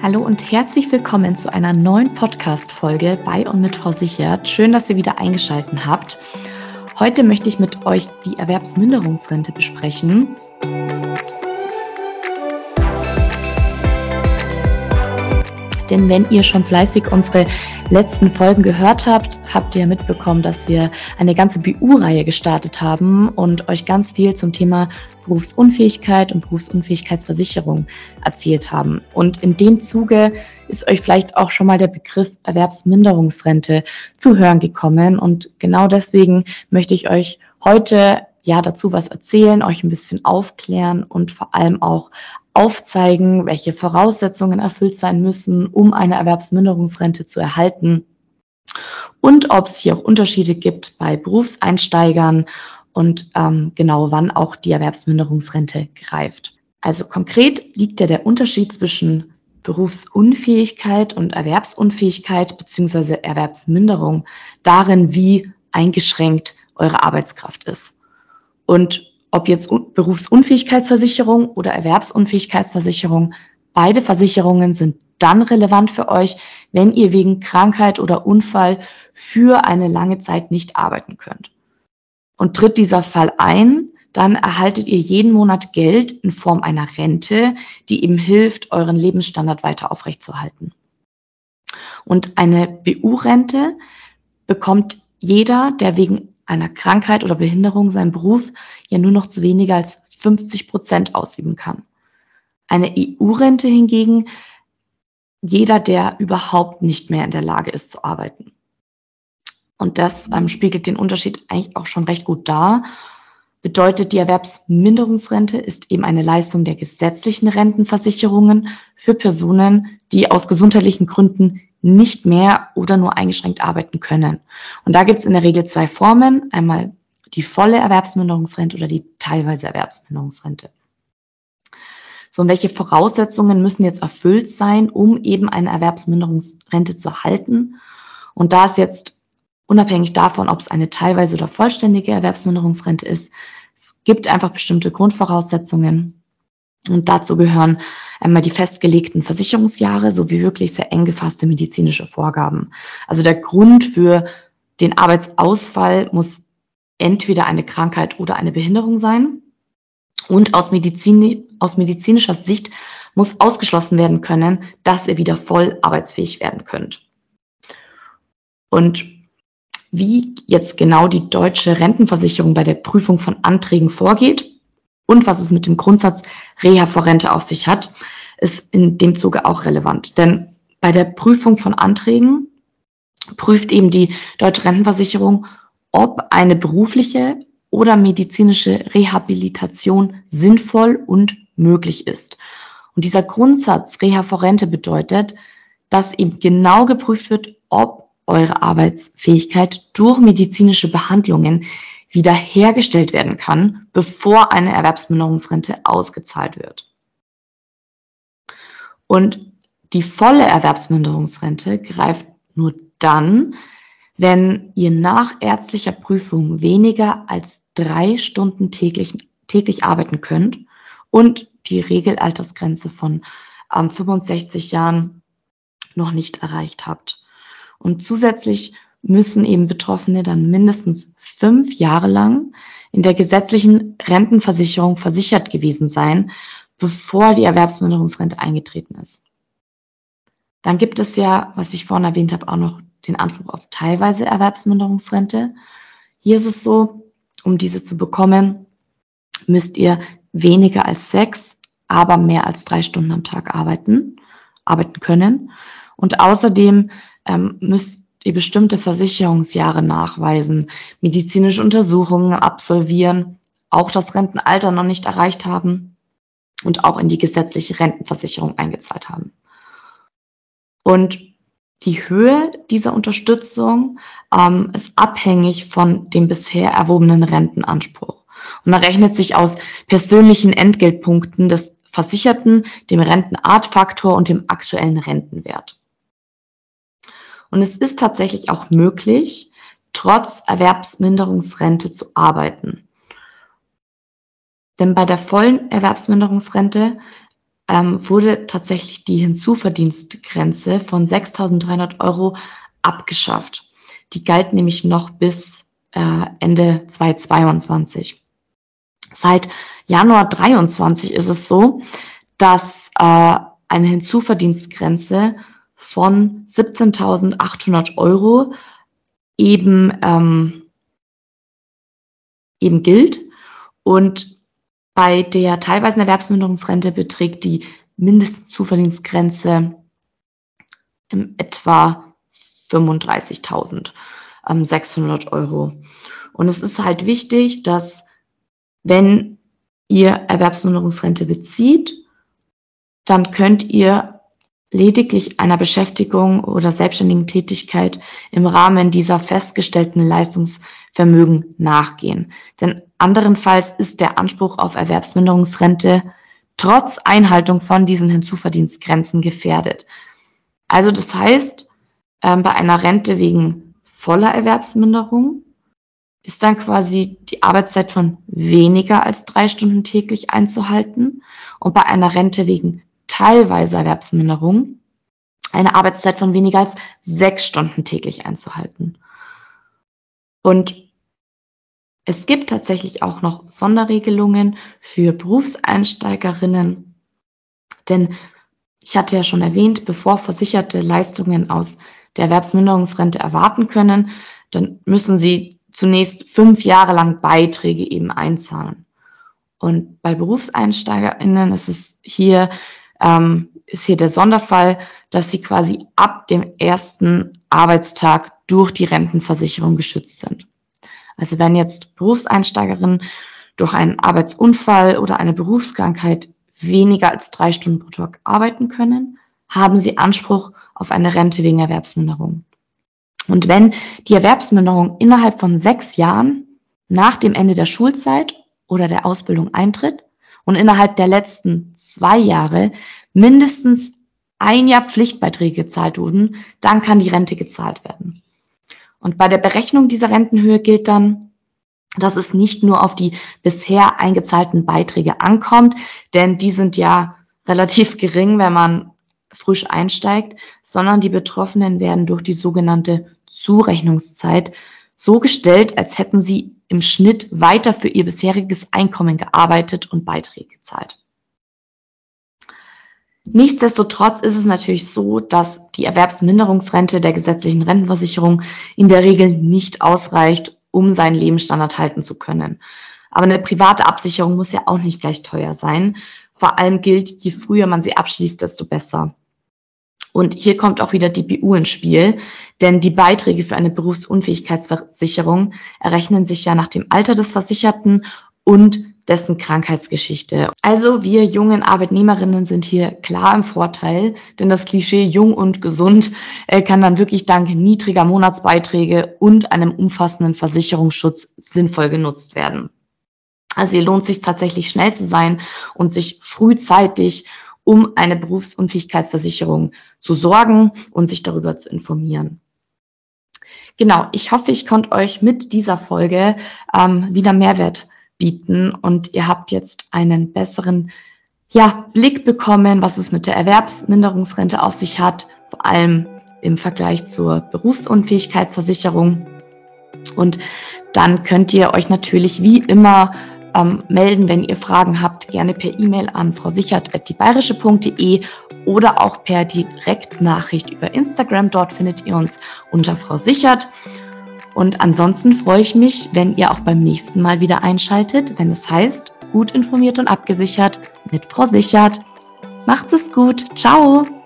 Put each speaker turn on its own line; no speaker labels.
Hallo und herzlich willkommen zu einer neuen Podcast-Folge bei und mit Frau Sichert. Schön, dass ihr wieder eingeschaltet habt. Heute möchte ich mit euch die Erwerbsminderungsrente besprechen. Denn wenn ihr schon fleißig unsere letzten Folgen gehört habt, habt ihr mitbekommen, dass wir eine ganze BU-Reihe gestartet haben und euch ganz viel zum Thema Berufsunfähigkeit und Berufsunfähigkeitsversicherung erzählt haben. Und in dem Zuge ist euch vielleicht auch schon mal der Begriff Erwerbsminderungsrente zu hören gekommen. Und genau deswegen möchte ich euch heute ja dazu was erzählen, euch ein bisschen aufklären und vor allem auch aufzeigen, welche Voraussetzungen erfüllt sein müssen, um eine Erwerbsminderungsrente zu erhalten und ob es hier auch Unterschiede gibt bei Berufseinsteigern und ähm, genau wann auch die Erwerbsminderungsrente greift. Also konkret liegt ja der Unterschied zwischen Berufsunfähigkeit und Erwerbsunfähigkeit beziehungsweise Erwerbsminderung darin, wie eingeschränkt eure Arbeitskraft ist. Und ob jetzt Berufsunfähigkeitsversicherung oder Erwerbsunfähigkeitsversicherung, beide Versicherungen sind dann relevant für euch, wenn ihr wegen Krankheit oder Unfall für eine lange Zeit nicht arbeiten könnt. Und tritt dieser Fall ein, dann erhaltet ihr jeden Monat Geld in Form einer Rente, die eben hilft, euren Lebensstandard weiter aufrechtzuerhalten. Und eine BU-Rente bekommt jeder, der wegen einer Krankheit oder Behinderung seinen Beruf ja nur noch zu weniger als 50 Prozent ausüben kann. Eine EU-Rente hingegen jeder, der überhaupt nicht mehr in der Lage ist zu arbeiten. Und das ähm, spiegelt den Unterschied eigentlich auch schon recht gut dar. Bedeutet, die Erwerbsminderungsrente ist eben eine Leistung der gesetzlichen Rentenversicherungen für Personen, die aus gesundheitlichen Gründen nicht mehr oder nur eingeschränkt arbeiten können. Und da gibt es in der Regel zwei Formen. Einmal die volle Erwerbsminderungsrente oder die teilweise Erwerbsminderungsrente. So, und welche Voraussetzungen müssen jetzt erfüllt sein, um eben eine Erwerbsminderungsrente zu erhalten? Und da ist jetzt unabhängig davon, ob es eine teilweise oder vollständige Erwerbsminderungsrente ist, es gibt einfach bestimmte Grundvoraussetzungen, und dazu gehören einmal die festgelegten Versicherungsjahre sowie wirklich sehr eng gefasste medizinische Vorgaben. Also der Grund für den Arbeitsausfall muss entweder eine Krankheit oder eine Behinderung sein. Und aus, Medizin, aus medizinischer Sicht muss ausgeschlossen werden können, dass ihr wieder voll arbeitsfähig werden könnt. Und wie jetzt genau die deutsche Rentenversicherung bei der Prüfung von Anträgen vorgeht, und was es mit dem Grundsatz Reha vor Rente auf sich hat, ist in dem Zuge auch relevant. Denn bei der Prüfung von Anträgen prüft eben die Deutsche Rentenversicherung, ob eine berufliche oder medizinische Rehabilitation sinnvoll und möglich ist. Und dieser Grundsatz Reha vor Rente bedeutet, dass eben genau geprüft wird, ob eure Arbeitsfähigkeit durch medizinische Behandlungen wiederhergestellt werden kann, bevor eine Erwerbsminderungsrente ausgezahlt wird. Und die volle Erwerbsminderungsrente greift nur dann, wenn ihr nach ärztlicher Prüfung weniger als drei Stunden täglich, täglich arbeiten könnt und die Regelaltersgrenze von ähm, 65 Jahren noch nicht erreicht habt. Und zusätzlich müssen eben Betroffene dann mindestens fünf Jahre lang in der gesetzlichen Rentenversicherung versichert gewesen sein, bevor die Erwerbsminderungsrente eingetreten ist. Dann gibt es ja, was ich vorhin erwähnt habe, auch noch den Anspruch auf teilweise Erwerbsminderungsrente. Hier ist es so, um diese zu bekommen, müsst ihr weniger als sechs, aber mehr als drei Stunden am Tag arbeiten, arbeiten können. Und außerdem ähm, müsst die bestimmte Versicherungsjahre nachweisen, medizinische Untersuchungen absolvieren, auch das Rentenalter noch nicht erreicht haben und auch in die gesetzliche Rentenversicherung eingezahlt haben. Und die Höhe dieser Unterstützung ähm, ist abhängig von dem bisher erwobenen Rentenanspruch. Und er rechnet sich aus persönlichen Entgeltpunkten des Versicherten, dem Rentenartfaktor und dem aktuellen Rentenwert. Und es ist tatsächlich auch möglich, trotz Erwerbsminderungsrente zu arbeiten. Denn bei der vollen Erwerbsminderungsrente ähm, wurde tatsächlich die Hinzuverdienstgrenze von 6.300 Euro abgeschafft. Die galt nämlich noch bis äh, Ende 2022. Seit Januar 23 ist es so, dass äh, eine Hinzuverdienstgrenze von 17.800 Euro eben, ähm, eben gilt. Und bei der teilweisen Erwerbsminderungsrente beträgt die Mindestzuverdienstgrenze in etwa 35.600 ähm, Euro. Und es ist halt wichtig, dass wenn ihr Erwerbsminderungsrente bezieht, dann könnt ihr lediglich einer Beschäftigung oder selbstständigen Tätigkeit im Rahmen dieser festgestellten Leistungsvermögen nachgehen. Denn anderenfalls ist der Anspruch auf Erwerbsminderungsrente trotz Einhaltung von diesen Hinzuverdienstgrenzen gefährdet. Also das heißt, ähm, bei einer Rente wegen voller Erwerbsminderung ist dann quasi die Arbeitszeit von weniger als drei Stunden täglich einzuhalten und bei einer Rente wegen teilweise Erwerbsminderung eine Arbeitszeit von weniger als sechs Stunden täglich einzuhalten. Und es gibt tatsächlich auch noch Sonderregelungen für Berufseinsteigerinnen, denn ich hatte ja schon erwähnt, bevor Versicherte Leistungen aus der Erwerbsminderungsrente erwarten können, dann müssen sie zunächst fünf Jahre lang Beiträge eben einzahlen. Und bei BerufseinsteigerInnen ist es hier ähm, ist hier der Sonderfall, dass sie quasi ab dem ersten Arbeitstag durch die Rentenversicherung geschützt sind. Also wenn jetzt Berufseinsteigerinnen durch einen Arbeitsunfall oder eine Berufskrankheit weniger als drei Stunden pro Tag arbeiten können, haben sie Anspruch auf eine Rente wegen Erwerbsminderung. Und wenn die Erwerbsminderung innerhalb von sechs Jahren nach dem Ende der Schulzeit oder der Ausbildung eintritt, und innerhalb der letzten zwei Jahre mindestens ein Jahr Pflichtbeiträge gezahlt wurden, dann kann die Rente gezahlt werden. Und bei der Berechnung dieser Rentenhöhe gilt dann, dass es nicht nur auf die bisher eingezahlten Beiträge ankommt, denn die sind ja relativ gering, wenn man frisch einsteigt, sondern die Betroffenen werden durch die sogenannte Zurechnungszeit so gestellt, als hätten sie im Schnitt weiter für ihr bisheriges Einkommen gearbeitet und Beiträge gezahlt. Nichtsdestotrotz ist es natürlich so, dass die Erwerbsminderungsrente der gesetzlichen Rentenversicherung in der Regel nicht ausreicht, um seinen Lebensstandard halten zu können. Aber eine private Absicherung muss ja auch nicht gleich teuer sein. Vor allem gilt, je früher man sie abschließt, desto besser. Und hier kommt auch wieder die BU ins Spiel, denn die Beiträge für eine Berufsunfähigkeitsversicherung errechnen sich ja nach dem Alter des Versicherten und dessen Krankheitsgeschichte. Also wir jungen Arbeitnehmerinnen sind hier klar im Vorteil, denn das Klischee jung und gesund äh, kann dann wirklich dank niedriger Monatsbeiträge und einem umfassenden Versicherungsschutz sinnvoll genutzt werden. Also hier lohnt sich tatsächlich schnell zu sein und sich frühzeitig um eine Berufsunfähigkeitsversicherung zu sorgen und sich darüber zu informieren. Genau, ich hoffe, ich konnte euch mit dieser Folge ähm, wieder Mehrwert bieten und ihr habt jetzt einen besseren ja, Blick bekommen, was es mit der Erwerbsminderungsrente auf sich hat, vor allem im Vergleich zur Berufsunfähigkeitsversicherung. Und dann könnt ihr euch natürlich wie immer ähm, melden, wenn ihr Fragen habt, gerne per E-Mail an frausichert.diebayerische.de oder auch per Direktnachricht über Instagram. Dort findet ihr uns unter Frau Sichert. Und ansonsten freue ich mich, wenn ihr auch beim nächsten Mal wieder einschaltet, wenn es heißt, gut informiert und abgesichert mit Frau Sichert. Macht's es gut. Ciao.